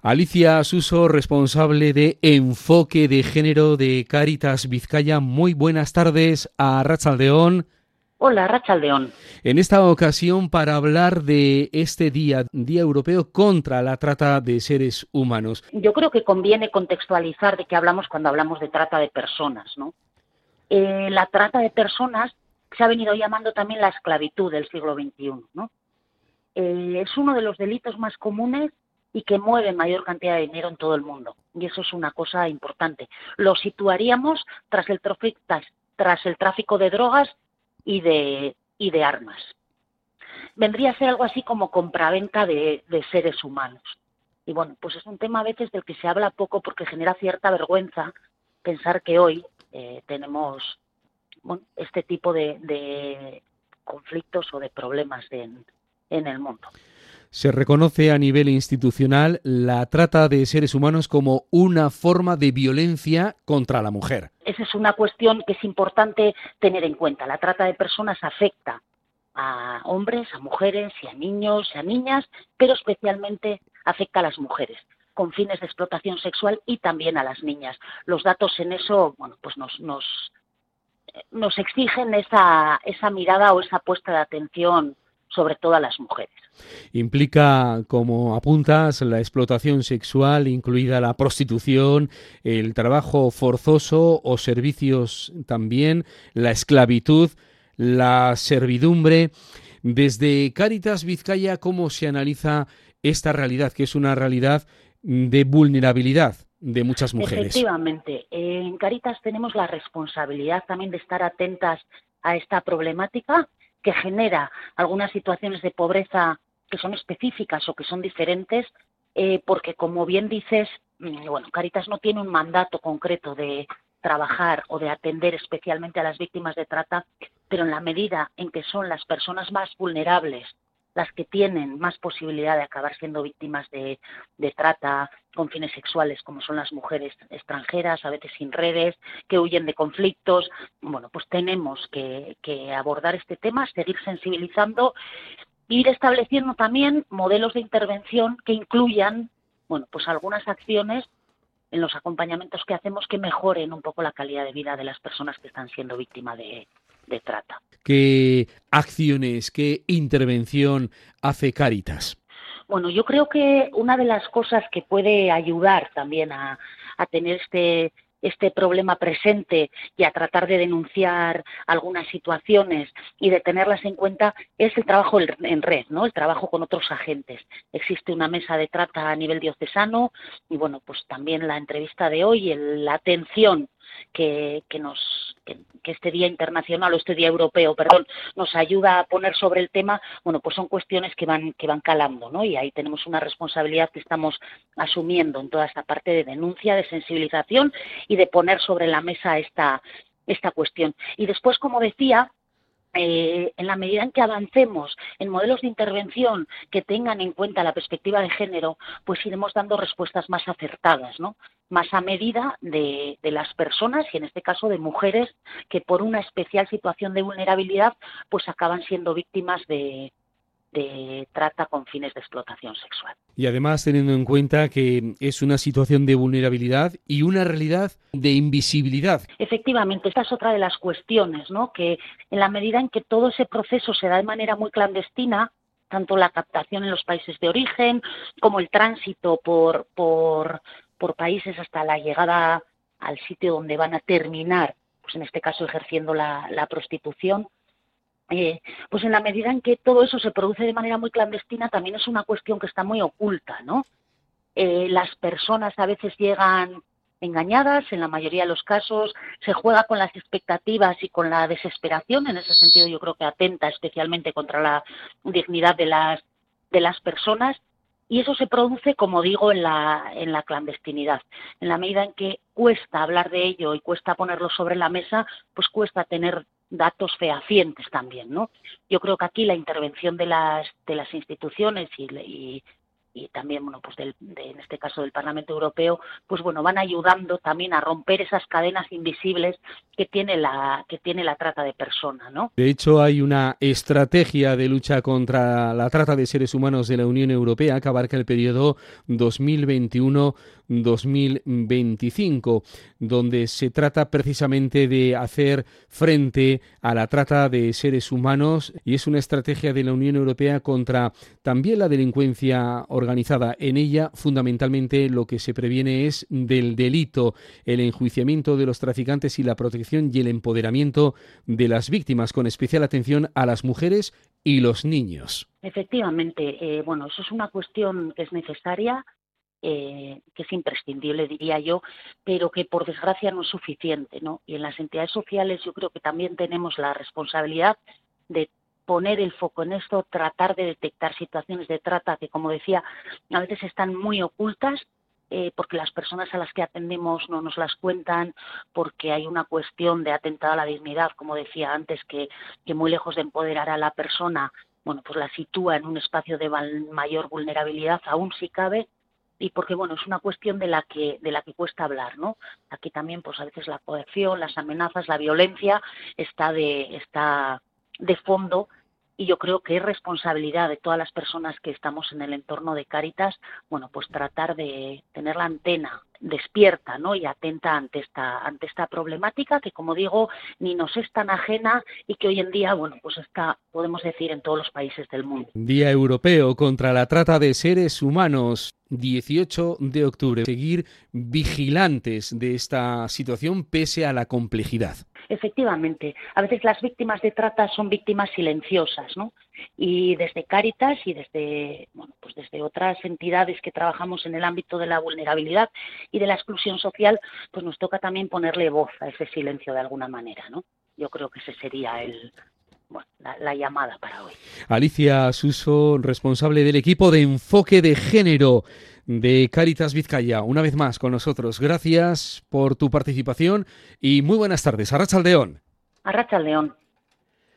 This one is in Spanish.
Alicia Suso, responsable de Enfoque de Género de Caritas Vizcaya. Muy buenas tardes a Rachaldeón. Hola, Rachaldeón. En esta ocasión para hablar de este día, Día Europeo contra la Trata de Seres Humanos. Yo creo que conviene contextualizar de qué hablamos cuando hablamos de trata de personas, ¿no? Eh, la trata de personas se ha venido llamando también la esclavitud del siglo XXI, ¿no? Eh, es uno de los delitos más comunes y que mueve mayor cantidad de dinero en todo el mundo. Y eso es una cosa importante. Lo situaríamos tras el, tras, el tráfico de drogas y de, y de armas. Vendría a ser algo así como compraventa de, de seres humanos. Y bueno, pues es un tema a veces del que se habla poco porque genera cierta vergüenza pensar que hoy eh, tenemos este tipo de, conflictos o de problemas en el mundo se reconoce a nivel institucional la trata de seres humanos como una forma de violencia contra la mujer. Esa es una cuestión que es importante tener en cuenta. La trata de personas afecta a hombres, a mujeres y a niños y a niñas, pero especialmente afecta a las mujeres con fines de explotación sexual y también a las niñas. Los datos en eso, bueno, pues nos, nos, nos exigen esa, esa mirada o esa puesta de atención sobre todo a las mujeres. Implica, como apuntas, la explotación sexual, incluida la prostitución, el trabajo forzoso o servicios también, la esclavitud, la servidumbre. Desde Cáritas Vizcaya, ¿cómo se analiza esta realidad, que es una realidad de vulnerabilidad de muchas mujeres? Efectivamente, en Caritas tenemos la responsabilidad también de estar atentas a esta problemática que genera algunas situaciones de pobreza que son específicas o que son diferentes, eh, porque como bien dices, mm, bueno, Caritas no tiene un mandato concreto de trabajar o de atender especialmente a las víctimas de trata, pero en la medida en que son las personas más vulnerables las que tienen más posibilidad de acabar siendo víctimas de, trata con fines sexuales, como son las mujeres extranjeras, a veces sin redes, que huyen de conflictos. Bueno, pues tenemos que, abordar este tema, seguir sensibilizando, ir estableciendo también modelos de intervención que incluyan, bueno, pues algunas acciones en los acompañamientos que hacemos que mejoren un poco la calidad de vida de las personas que están siendo víctimas de, de trata. ¿Qué acciones, qué intervención hace Caritas? Bueno, yo creo que una de las cosas que puede ayudar también a, tener este este problema presente y a tratar de denunciar algunas situaciones y de tenerlas en cuenta es el trabajo en red, ¿no? El trabajo con otros agentes. Existe una mesa de trata a nivel diocesano y bueno, pues también la entrevista de hoy, la atención que, nos que, este día internacional o este día europeo, perdón, nos ayuda a poner sobre el tema, bueno, pues son cuestiones que van que van calando, ¿no? Y ahí tenemos una responsabilidad que estamos asumiendo en toda esta parte de denuncia, de sensibilización y de poner sobre la mesa esta esta cuestión. Y después, como decía, eh, en la medida en que avancemos en modelos de intervención que tengan en cuenta la perspectiva de género, pues iremos dando respuestas más acertadas, ¿no? Más a medida de, las personas y en este caso de mujeres que por una especial situación de vulnerabilidad pues acaban siendo víctimas de, de trata con fines de explotación sexual. Y además teniendo en cuenta que es una situación de vulnerabilidad y una realidad de invisibilidad. Efectivamente, esta es otra de las cuestiones, ¿no? Que en la medida en que todo ese proceso se da de manera muy clandestina, tanto la captación en los países de origen como el tránsito por, por, por países hasta la llegada al sitio donde van a terminar, pues en este caso ejerciendo la, prostitución, eh, pues en la medida en que todo eso se produce de manera muy clandestina, también es una cuestión que está muy oculta, ¿no? Eh, las personas a veces llegan engañadas, en la mayoría de los casos se juega con las expectativas y con la desesperación, en ese sentido yo creo que atenta especialmente contra la dignidad de las, de las personas y eso se produce, como digo, en la, en la clandestinidad. En la medida en que cuesta hablar de ello y cuesta ponerlo sobre la mesa, pues cuesta tener datos fehacientes también, ¿no? Yo creo que aquí la intervención de las, de las instituciones y, y también bueno pues del, en este caso del Parlamento Europeo pues bueno van ayudando también a romper esas cadenas invisibles que tiene la que tiene la trata de personas no de hecho hay una estrategia de lucha contra la trata de seres humanos de la Unión Europea que abarca el periodo 2021 2025 donde se trata precisamente de hacer frente a la trata de seres humanos y es una estrategia de la Unión Europea contra también la delincuencia organizada. En ella, fundamentalmente, lo que se previene es del delito, el enjuiciamiento de los traficantes y la protección y el empoderamiento de las víctimas, con especial atención a las mujeres y los niños. Efectivamente, eh, bueno, eso es una cuestión que es necesaria eh, que es imprescindible, diría yo, pero que por desgracia no es suficiente, ¿no? Y en las entidades sociales yo creo que también tenemos la responsabilidad de poner el foco en esto, tratar de detectar situaciones de trata que, como decía, a veces están muy ocultas eh, porque las personas a las que atendemos no nos las cuentan, porque hay una cuestión de atentado a la dignidad, como decía antes, que, que muy lejos de empoderar a la persona, bueno, pues la sitúa en un espacio de mayor vulnerabilidad, aún si cabe, y porque bueno es una cuestión de la que de la que cuesta hablar no aquí también pues a veces la coerción las amenazas la violencia está de está de fondo y yo creo que es responsabilidad de todas las personas que estamos en el entorno de Cáritas, bueno, pues tratar de tener la antena despierta ¿no? y atenta ante esta, ante esta problemática que, como digo, ni nos es tan ajena y que hoy en día, bueno, pues está, podemos decir, en todos los países del mundo. Día Europeo contra la trata de seres humanos. 18 de octubre. Seguir vigilantes de esta situación pese a la complejidad. Efectivamente, a veces las víctimas de trata son víctimas silenciosas, ¿no? Y desde Cáritas y desde, bueno, pues desde otras entidades que trabajamos en el ámbito de la vulnerabilidad y de la exclusión social, pues nos toca también ponerle voz a ese silencio de alguna manera, ¿no? Yo creo que ese sería el, la, la, llamada para hoy. Alicia Suso, responsable del equipo de enfoque de género de Caritas Vizcaya, una vez más con nosotros. Gracias por tu participación y muy buenas tardes. Arracha Aldeón. Arracha León.